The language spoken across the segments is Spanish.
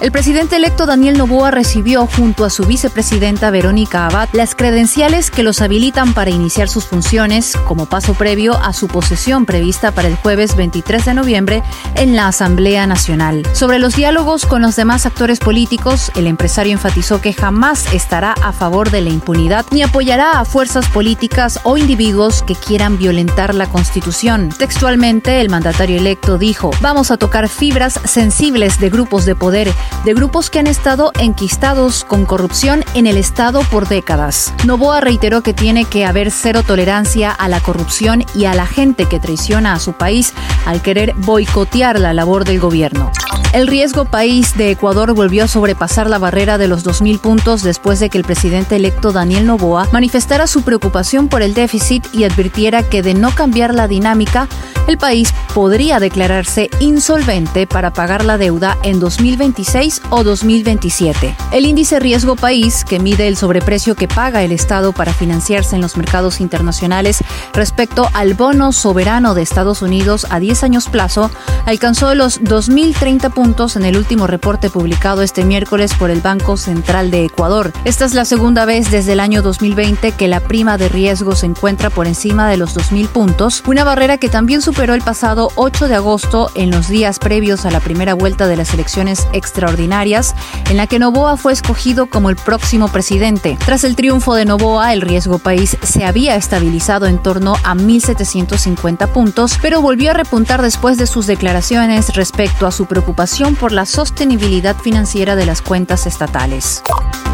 El presidente electo Daniel Novoa recibió junto a su vicepresidenta Verónica Abad las credenciales que los habilitan para iniciar sus funciones como paso previo a su posesión prevista para el jueves 23 de noviembre en la Asamblea Nacional. Sobre los diálogos con los demás actores políticos, el empresario enfatizó que jamás estará a favor de la impunidad ni apoyará a fuerzas políticas o individuos que quieran violentar la Constitución. Textualmente, el mandatario electo dijo, vamos a tocar fibras sensibles de grupos de poder de grupos que han estado enquistados con corrupción en el Estado por décadas. Novoa reiteró que tiene que haber cero tolerancia a la corrupción y a la gente que traiciona a su país al querer boicotear la labor del gobierno. El riesgo país de Ecuador volvió a sobrepasar la barrera de los 2.000 puntos después de que el presidente electo Daniel Novoa manifestara su preocupación por el déficit y advirtiera que de no cambiar la dinámica, el país podría declararse insolvente para pagar la deuda en 2026 o 2027. El índice riesgo país, que mide el sobreprecio que paga el Estado para financiarse en los mercados internacionales respecto al bono soberano de Estados Unidos a 10 años plazo, alcanzó los 2.030 puntos en el último reporte publicado este miércoles por el Banco Central de Ecuador. Esta es la segunda vez desde el año 2020 que la prima de riesgo se encuentra por encima de los 2.000 puntos, una barrera que también superó el pasado 8 de agosto en los días previos a la primera vuelta de las elecciones extraordinarias, en la que Novoa fue escogido como el próximo presidente. Tras el triunfo de Novoa, el riesgo país se había estabilizado en torno a 1.750 puntos, pero volvió a repuntar después de sus declaraciones respecto a su preocupación por la sostenibilidad financiera de las cuentas estatales.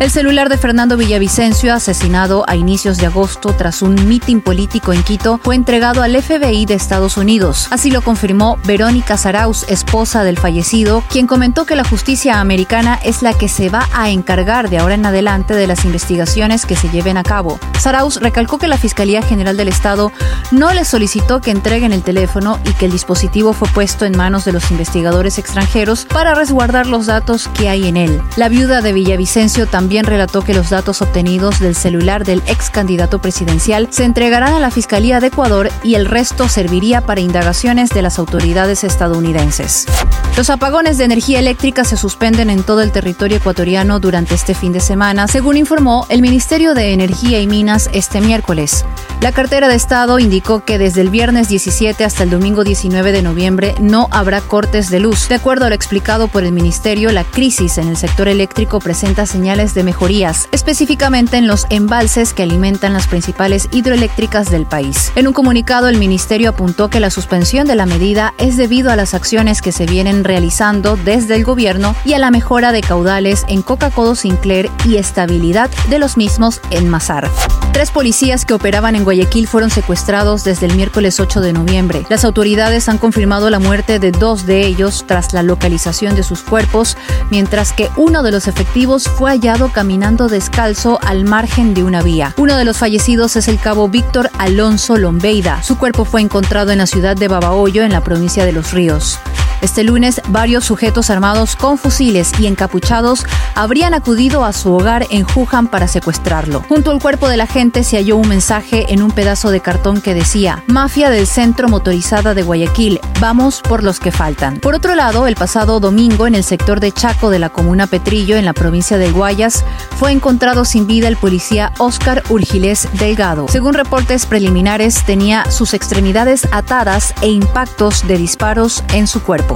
El celular de Fernando Villavicencio, asesinado a inicios de agosto tras un mitin político en Quito, fue entregado al FBI de Estados Unidos. Así lo confirmó Verónica Saraus, esposa del fallecido, quien comentó que la justicia americana es la que se va a encargar de ahora en adelante de las investigaciones que se lleven a cabo. Saraus recalcó que la Fiscalía General del Estado no le solicitó que entreguen el teléfono y que el dispositivo fue puesto en manos de los investigadores extranjeros para resguardar los datos que hay en él. La viuda de Villavicencio también relató que los datos obtenidos del celular del ex candidato presidencial se entregarán a la Fiscalía de Ecuador y el resto serviría para indagaciones de las autoridades estadounidenses. Los apagones de energía eléctrica se suspenden en todo el territorio ecuatoriano durante este fin de semana, según informó el Ministerio de Energía y Minas este miércoles. La cartera de Estado indicó que desde el viernes 17 hasta el domingo 19 de noviembre no habrá cortes de luz. De acuerdo a lo explicado por el Ministerio, la crisis en el sector eléctrico presenta señales de mejorías, específicamente en los embalses que alimentan las principales hidroeléctricas del país. En un comunicado, el Ministerio apuntó que la suspensión de la medida es debido a las acciones que se vienen realizando desde el gobierno y a la mejora de caudales en Coca-Cola Sinclair y estabilidad de los mismos en Mazar. Tres policías que operaban en Guayaquil fueron secuestrados desde el miércoles 8 de noviembre. Las autoridades han confirmado la muerte de dos de ellos tras la localización de sus cuerpos, mientras que uno de los efectivos fue hallado caminando descalzo al margen de una vía. Uno de los fallecidos es el cabo Víctor Alonso Lombeida. Su cuerpo fue encontrado en la ciudad de Babahoyo, en la provincia de Los Ríos. Este lunes, varios sujetos armados con fusiles y encapuchados habrían acudido a su hogar en Wuhan para secuestrarlo. Junto al cuerpo de la gente se halló un mensaje en un pedazo de cartón que decía, Mafia del Centro Motorizada de Guayaquil, vamos por los que faltan. Por otro lado, el pasado domingo en el sector de Chaco de la comuna Petrillo, en la provincia de Guayas, fue encontrado sin vida el policía Oscar Urgiles Delgado. Según reportes preliminares, tenía sus extremidades atadas e impactos de disparos en su cuerpo.